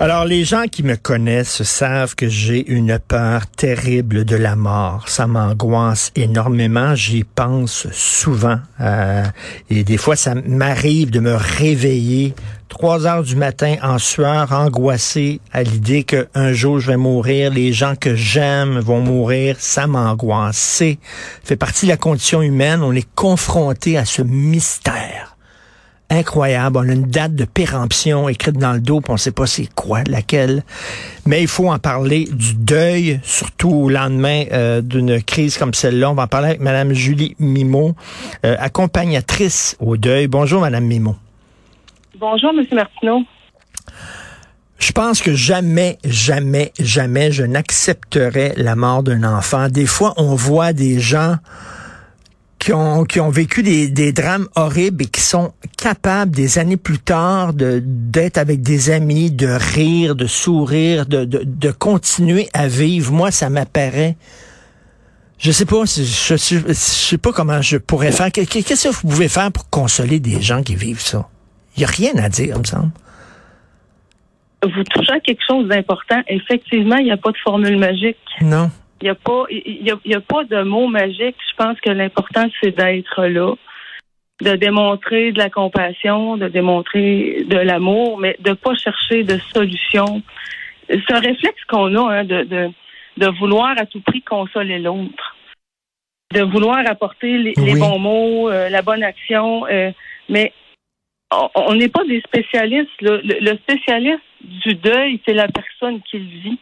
Alors, les gens qui me connaissent savent que j'ai une peur terrible de la mort. Ça m'angoisse énormément. J'y pense souvent. Euh, et des fois, ça m'arrive de me réveiller trois heures du matin en sueur, angoissé à l'idée qu'un jour je vais mourir, les gens que j'aime vont mourir. Ça m'angoisse. C'est fait partie de la condition humaine. On est confronté à ce mystère incroyable. On a une date de péremption écrite dans le dos, puis on ne sait pas c'est quoi, laquelle. Mais il faut en parler du deuil, surtout au lendemain euh, d'une crise comme celle-là. On va en parler avec Mme Julie Mimo, euh, accompagnatrice au deuil. Bonjour, Mme Mimo. Bonjour, M. Martineau. Je pense que jamais, jamais, jamais je n'accepterai la mort d'un enfant. Des fois, on voit des gens qui ont, qui ont vécu des, des drames horribles et qui sont capables des années plus tard de d'être avec des amis, de rire, de sourire, de, de, de continuer à vivre. Moi, ça m'apparaît. Je sais pas, je, je, je, sais pas comment je pourrais faire. Qu'est-ce que vous pouvez faire pour consoler des gens qui vivent ça? Il n'y a rien à dire, il me semble. Vous touchez à quelque chose d'important. Effectivement, il n'y a pas de formule magique. Non. Il n'y a pas, il y a, pas de mot magique. Je pense que l'important, c'est d'être là, de démontrer de la compassion, de démontrer de l'amour, mais de pas chercher de solution. C'est un réflexe qu'on a, hein, de, de, de vouloir à tout prix consoler l'autre, de vouloir apporter les, bons mots, euh, la bonne action, euh, mais on n'est pas des spécialistes. le spécialiste du deuil, c'est la personne qui le vit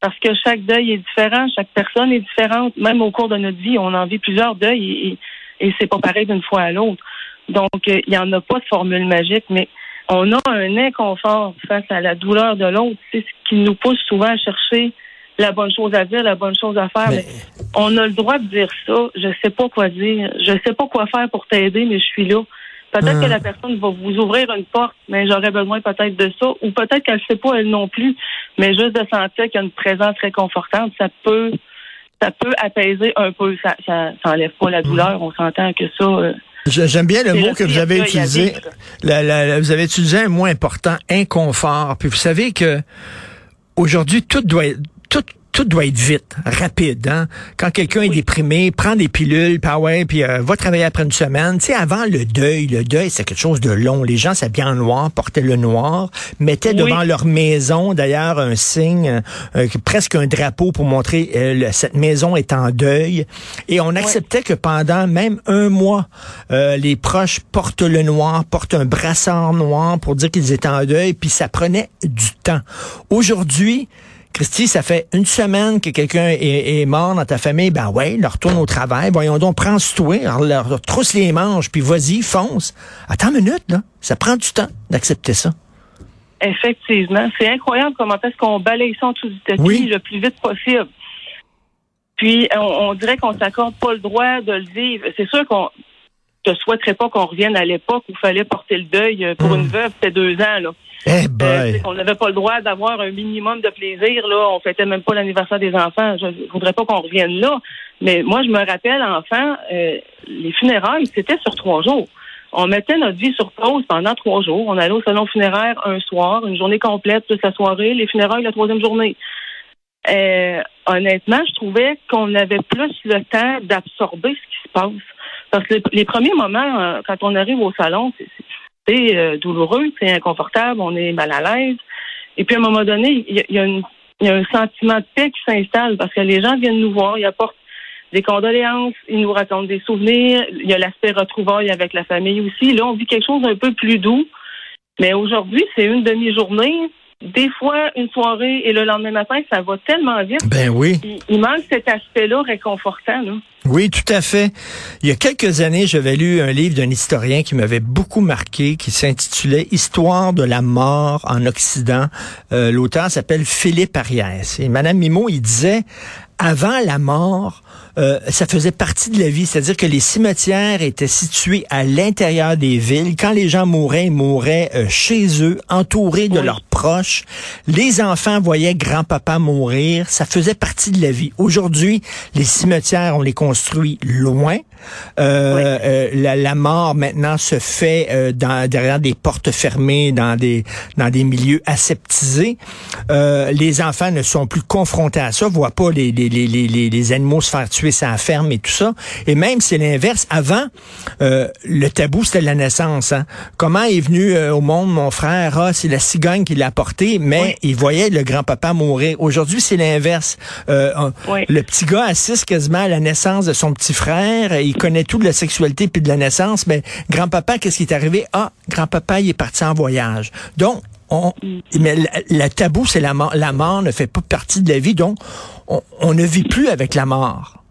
parce que chaque deuil est différent, chaque personne est différente. Même au cours de notre vie, on en vit plusieurs deuils et, et, c'est pas pareil d'une fois à l'autre. Donc, euh, il n'y en a pas de formule magique, mais on a un inconfort face à la douleur de l'autre. C'est ce qui nous pousse souvent à chercher la bonne chose à dire, la bonne chose à faire. Mais... on a le droit de dire ça. Je sais pas quoi dire. Je sais pas quoi faire pour t'aider, mais je suis là. Peut-être que ah. la personne va vous ouvrir une porte, mais j'aurais besoin peut-être de ça. Ou peut-être qu'elle ne sait pas elle non plus, mais juste de sentir qu'il y a une présence réconfortante, ça peut ça peut apaiser un peu. Ça, ça, enlève pas la douleur. On s'entend que ça. Euh, j'aime bien le mot que vous avez utilisé. La, vous avez utilisé un mot important, inconfort. Puis vous savez que aujourd'hui, tout doit tout doit être vite, rapide. Hein? Quand quelqu'un est déprimé, prend des pilules, puis ah ouais, puis euh, va travailler après une semaine. Tu sais, avant le deuil, le deuil, c'est quelque chose de long. Les gens s'habillaient en noir, portaient le noir, mettaient devant leur maison, d'ailleurs, un signe, euh, presque un drapeau pour montrer euh, cette maison est en deuil. Et on acceptait que pendant même un mois, les proches portent le noir, portent un brassard noir pour dire qu'ils étaient en deuil, puis ça prenait du temps. Aujourd'hui, Christy, ça fait une semaine que quelqu'un est, mort dans ta famille. Ben ouais, leur retourne au travail. Voyons donc, prends ce toi, leur trousse les manches, puis vas-y, fonce. Attends une minute, là. Ça prend du temps d'accepter ça. Effectivement. C'est incroyable comment est-ce qu'on balaye ça en dessous du tapis le plus vite possible. Puis, on, dirait qu'on s'accorde pas le droit de le vivre. C'est sûr qu'on ne souhaiterait pas qu'on revienne à l'époque où il fallait porter le deuil pour hmm. une veuve, c'était deux ans, là. Eh euh, on n'avait pas le droit d'avoir un minimum de plaisir. Là, on fêtait même pas l'anniversaire des enfants. Je voudrais pas qu'on revienne là. Mais moi, je me rappelle, enfant, euh, les funérailles, c'était sur trois jours. On mettait notre vie sur pause pendant trois jours. On allait au salon funéraire un soir, une journée complète, toute la soirée, les funérailles la troisième journée. Euh, honnêtement, je trouvais qu'on avait plus le temps d'absorber ce qui se passe. Parce que les, premiers moments, quand on arrive au salon, c'est c'est euh, douloureux, c'est inconfortable, on est mal à l'aise. Et puis à un moment donné, il y, a, un sentiment de paix qui s'installe parce que les gens viennent nous voir, ils apportent des condoléances, ils nous racontent des souvenirs, il y a l'aspect retrouvaille avec la famille aussi. Là, on vit quelque chose d'un peu plus doux. Mais aujourd'hui, c'est une demi-journée, des fois une soirée et le lendemain matin, ça va tellement vite. Ben oui. Il, manque cet aspect-là réconfortant. Là. Oui, tout à fait. Il y a quelques années, j'avais lu un livre d'un historien qui m'avait beaucoup marqué, qui s'intitulait Histoire de la mort en Occident. Euh, L'auteur s'appelle Philippe Ariès. Et Madame Mimo, il disait, avant la mort, euh, ça faisait partie de la vie, c'est-à-dire que les cimetières étaient situés à l'intérieur des villes. Quand les gens mouraient, ils mouraient euh, chez eux, entourés de leurs Les enfants voyaient grand-papa mourir. Ça faisait partie de la vie. Aujourd'hui, les cimetières, on les construit loin. Euh, euh, la, mort maintenant se fait euh, dans, derrière des portes fermées, dans des dans des milieux aseptisés. les enfants ne sont plus confrontés à ça, voient pas les, les, les, les, les animaux se faire tuer sa ferme et tout ça. Et même c'est l'inverse. Avant, le tabou c'était la naissance. Hein. Comment est venu au monde mon frère? Ah, c'est la cigogne qui l'a porté, mais il voyait le grand-papa mourir. Aujourd'hui, c'est l'inverse. Le petit gars assiste quasiment à la naissance de son petit frère il connaît tout de la sexualité puis de la naissance, mais grand-papa, qu'est-ce qui est arrivé? Ah, grand-papa, il est parti en voyage. Donc, on, mais le, tabou, c'est la mort. La mort ne fait pas partie de la vie, donc on, ne vit plus avec la mort.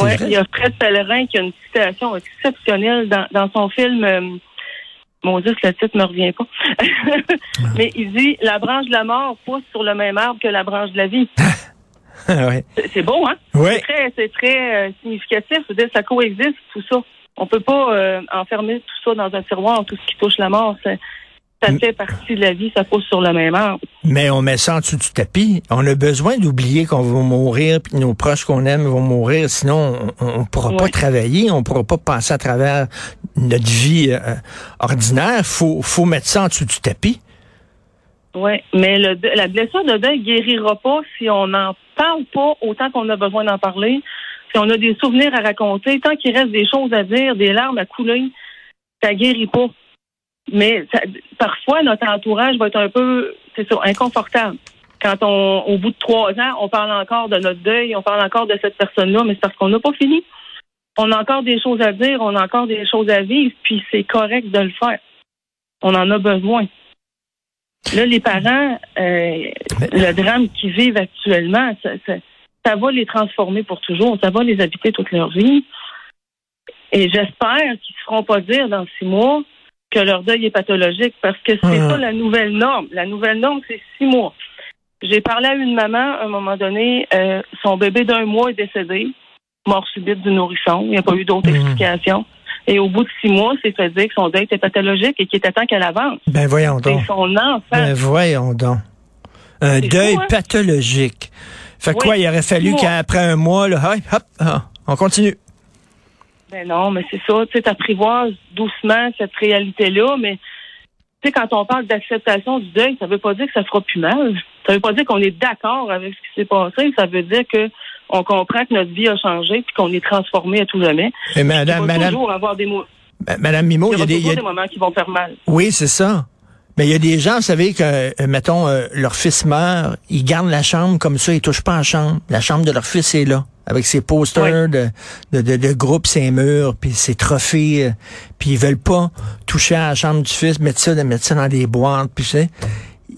Oui, il y a Fred Pellerin qui a une citation exceptionnelle dans, son film. Euh, mon Dieu, le titre me revient pas. Mais il dit la branche de la mort pousse sur le même arbre que la branche de la vie. C'est beau, hein? C'est très, c'est très euh, significatif. dire ça coexiste, tout ça. On peut pas euh, enfermer tout ça dans un tiroir, tout ce qui touche la mort. Ça, fait partie de la vie, ça pousse sur le même arbre. Mais on met ça en dessous du tapis. On a besoin d'oublier qu'on va mourir, puis nos proches qu'on aime vont mourir. Sinon, on ne pourra pas travailler, on pourra pas passer à travers notre vie euh, ordinaire. Faut, faut mettre ça en dessous du tapis. Oui, mais le, la blessure de deuil guérira pas si on n'en parle pas autant qu'on a besoin d'en parler, si on a des souvenirs à raconter, tant qu'il reste des choses à dire, des larmes à couler, ça guérit pas. Mais parfois, notre entourage va être un peu, c'est ça, inconfortable. Quand on, au bout de trois ans, on parle encore de notre deuil, on parle encore de cette personne-là, mais c'est parce qu'on n'a pas fini. On a encore des choses à dire, on a encore des choses à vivre, puis c'est correct de le faire. On en a besoin. Là, les parents, euh, le drame qu'ils vivent actuellement, ça, ça, va les transformer pour toujours. Ça va les habiter toute leur vie. Et j'espère qu'ils ne se feront pas dire dans six mois que leur deuil est pathologique parce que c'est pas la nouvelle norme. La nouvelle norme, c'est six mois. J'ai parlé à une maman à un moment donné, euh, son bébé d'un mois est décédé, mort subite du nourrisson. Il n'y a pas eu d'autre explication. Et au bout de six mois, c'est à dire que son deuil était pathologique et qu'il était temps qu'elle avance. Ben voyons donc. C'est son enfant. Ben voyons donc. Un deuil hein? pathologique. Fait quoi, il aurait fallu qu'après un mois, là, hop, ah, on continue. Ben non, mais c'est ça, tu sais, t'apprivoises doucement cette réalité-là, mais tu sais, quand on parle d'acceptation du deuil, ça veut pas dire que ça fera plus mal. Ça veut pas dire qu'on est d'accord avec ce qui s'est passé. Ça veut dire que on comprend que notre vie a changé puis qu'on est transformé à tout jamais. Mais madame, madame, toujours avoir des mots. Madame Mimo, il y a, des, moments qui vont faire mal. Oui, c'est ça. Mais il y a des gens, vous savez, que, euh, mettons, euh, leur fils meurt, ils gardent la chambre comme ça, ils touchent pas à la chambre. La chambre de leur fils est là, avec ses posters de, de, de, groupe, ses murs, puis ses trophées, euh, puis ils veulent pas toucher à la chambre du fils, mettre ça, mettre ça dans des boîtes, puis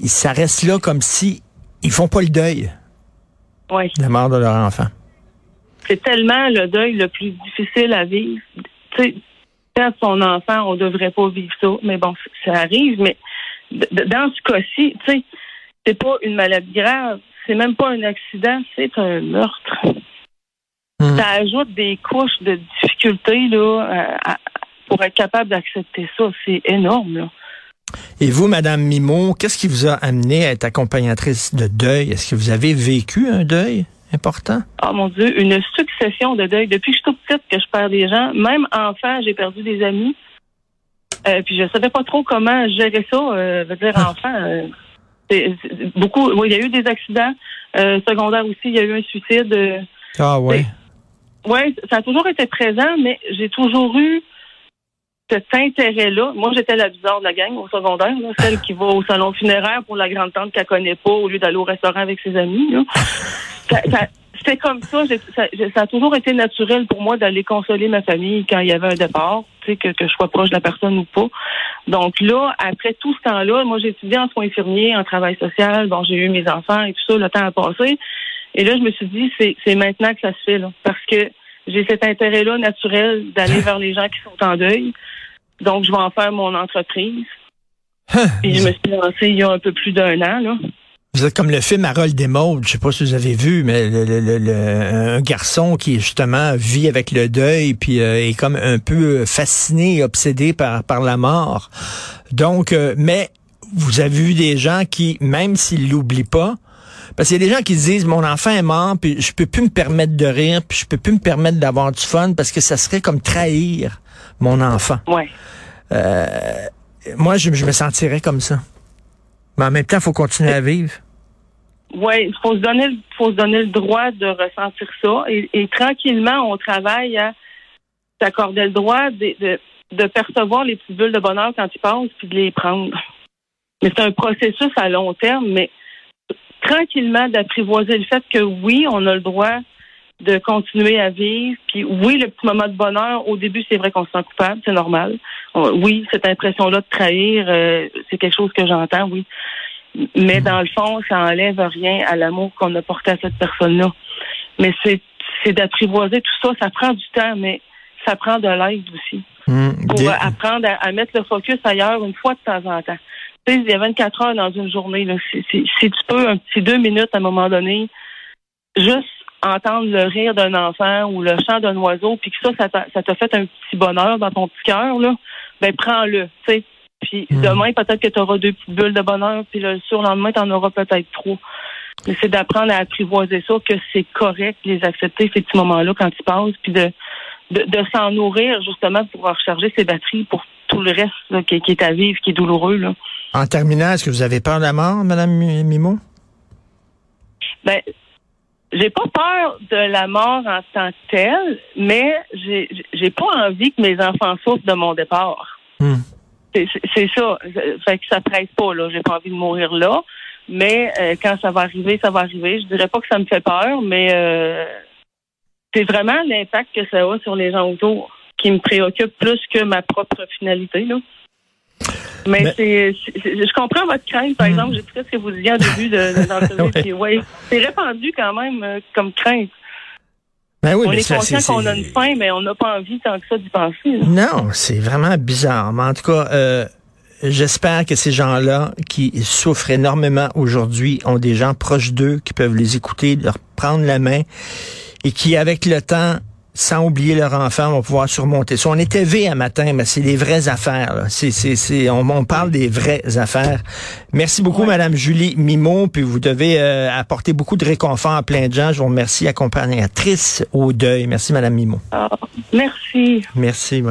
ça reste là comme si ils font pas le deuil. Oui. La mort de leur enfant. C'est tellement le deuil le plus difficile à vivre. Tu sais, perdre son enfant, on devrait pas vivre ça. Mais bon, ça arrive. Mais dans ce cas-ci, tu sais, c'est pas une maladie grave. C'est même pas un accident. C'est un meurtre. Hmm. Ça ajoute des couches de difficultés là, pour être capable d'accepter ça. C'est énorme. Là. Et vous, Madame Mimo, qu'est-ce qui vous a amené à être accompagnatrice de deuil? Est-ce que vous avez vécu un deuil important? Oh mon Dieu, une succession de deuils. Depuis que je suis toute petite que je perds des gens, même enfant, j'ai perdu des amis. Euh, puis je savais pas trop comment gérer ça. Euh, veux dire ah. enfant, euh, beaucoup. Il y a eu des accidents euh, secondaires aussi. Il y a eu un suicide. ah ouais. Oui, ça a toujours été présent, mais j'ai toujours eu cet intérêt-là. Moi, j'étais la bizarre de la gang au secondaire, celle qui va au salon funéraire pour la grande tante qu'elle connaît pas au lieu d'aller au restaurant avec ses amis. C'était comme ça, ça, a toujours été naturel pour moi d'aller consoler ma famille quand il y avait un départ, tu sais, que, que je sois proche de la personne ou pas. Donc là, après tout ce temps-là, moi j'ai étudié en soins infirmiers, en travail social, bon, j'ai eu mes enfants et tout ça, le temps a passé. Et là, je me suis dit, c'est maintenant que ça se fait, là, parce que j'ai cet intérêt-là naturel d'aller vers les gens qui sont en deuil. Donc, je vais en faire mon entreprise. Hein? Et je me suis lancée il y a un peu plus d'un an, là. Vous êtes comme le film Harold Desmaudes, je sais pas si vous avez vu, mais le, un garçon qui justement vit avec le deuil puis euh, est comme un peu fasciné, obsédé par par la mort. Donc, euh, mais vous avez vu des gens qui, même s'ils l'oublient pas, parce qu'il y a des gens qui se disent mon enfant est mort, puis je peux plus me permettre de rire, puis je peux plus me permettre d'avoir du fun parce que ça serait comme trahir mon enfant. Ouais. Euh, moi, je, me sentirais comme ça. Mais en même temps, il faut continuer à vivre. Oui, il faut se donner, faut se donner le droit de ressentir ça. Et, tranquillement, on travaille à s'accorder le droit de, de, percevoir les petites bulles de bonheur quand ils passent, puis de les prendre. Mais c'est un processus à long terme, mais tranquillement d'apprivoiser le fait que oui, on a le droit de continuer à vivre. Puis oui, le petit moment de bonheur, au début, c'est vrai qu'on se sent coupable, c'est normal. Oui, cette impression-là de trahir, euh, c'est quelque chose que j'entends, oui. Mais dans le fond, ça enlève rien à l'amour qu'on a porté à cette personne-là. Mais c'est, c'est d'apprivoiser tout ça. Ça prend du temps, mais ça prend de l'aide aussi. Mmh, pour apprendre à, mettre le focus ailleurs une fois de temps en temps. Tu sais, il y a 24 heures dans une journée. Là. Si, si tu peux, un petit deux minutes à un moment donné, juste entendre le rire d'un enfant ou le chant d'un oiseau, puis que ça, ça t'a fait un petit bonheur dans ton petit cœur, là, ben prends-le, tu sais. Puis hmm. demain, peut-être que tu auras deux petites bulles de bonheur, puis le surlendemain, tu en auras peut-être trop. Mais c'est d'apprendre à apprivoiser ça, que c'est correct, les accepter, ces petits moments-là, quand ils passent, puis de, de, s'en nourrir, justement, pour recharger ses batteries pour tout le reste qui, est à vivre, qui est douloureux. Là. En terminant, est-ce que vous avez peur de la mort, Mme Mimo? Ben, j'ai pas peur de la mort en tant que telle, mais j'ai j'ai pas envie que mes enfants souffrent de mon départ. Hmm. C'est ça. Fait que ça presse pas, là. J'ai pas envie de mourir là. Mais euh, quand ça va arriver, ça va arriver. Je dirais pas que ça me fait peur, mais euh, c'est vraiment l'impact que ça a sur les gens autour qui me préoccupe plus que ma propre finalité, là. Mais, c'est, je comprends votre crainte, par hmm. exemple. J'ai pris ce que vous disiez au début de, l'entrevue. ouais. c'est répandu quand même euh, comme crainte. Ben oui, on est conscient qu'on a une faim, mais on n'a pas envie tant que ça d'y penser. Non, c'est vraiment bizarre. Mais en tout cas, euh, j'espère que ces gens-là qui souffrent énormément aujourd'hui ont des gens proches d'eux qui peuvent les écouter, leur prendre la main et qui, avec le temps, sans oublier leur enfant, vont pouvoir surmonter ça. On est élevé un matin, mais c'est les vraies affaires. C'est, c'est, c'est, on, parle des vraies affaires. Merci beaucoup, Madame Julie Mimon. Puis vous devez euh, apporter beaucoup de réconfort à plein de gens. Je vous remercie, accompagnatrice au deuil. Merci, Madame Mimon. Ah, merci. Merci.